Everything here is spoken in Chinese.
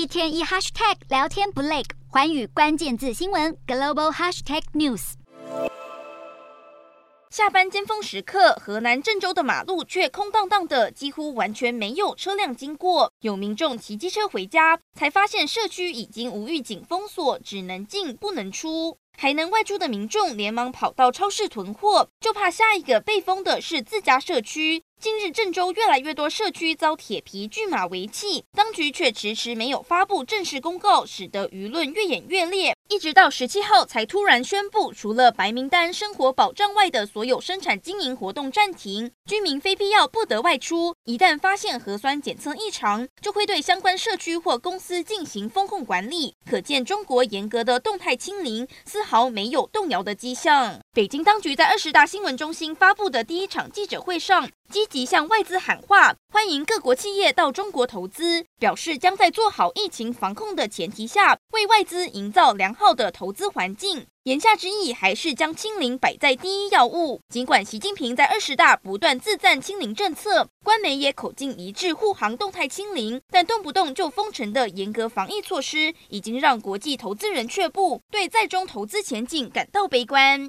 一天一 hashtag 聊天不累，环宇关键字新闻 global hashtag news。下班尖峰时刻，河南郑州的马路却空荡荡的，几乎完全没有车辆经过。有民众骑机车回家，才发现社区已经无预警封锁，只能进不能出。还能外出的民众连忙跑到超市囤货，就怕下一个被封的是自家社区。近日，郑州越来越多社区遭铁皮巨马围缉，当局却迟迟没有发布正式公告，使得舆论越演越烈。一直到十七号才突然宣布，除了白名单生活保障外的所有生产经营活动暂停，居民非必要不得外出。一旦发现核酸检测异常，就会对相关社区或公司进行风控管理。可见中国严格的动态清零丝毫没有动摇的迹象。北京当局在二十大新闻中心发布的第一场记者会上，积极向外资喊话，欢迎各国企业到中国投资，表示将在做好疫情防控的前提下，为外资营造良好的投资环境。言下之意还是将清零摆在第一要务。尽管习近平在二十大不断自赞清零政策，官媒也口径一致护航动态清零，但动不动就封城的严格防疫措施，已经让国际投资人却步，对在中投资前景感到悲观。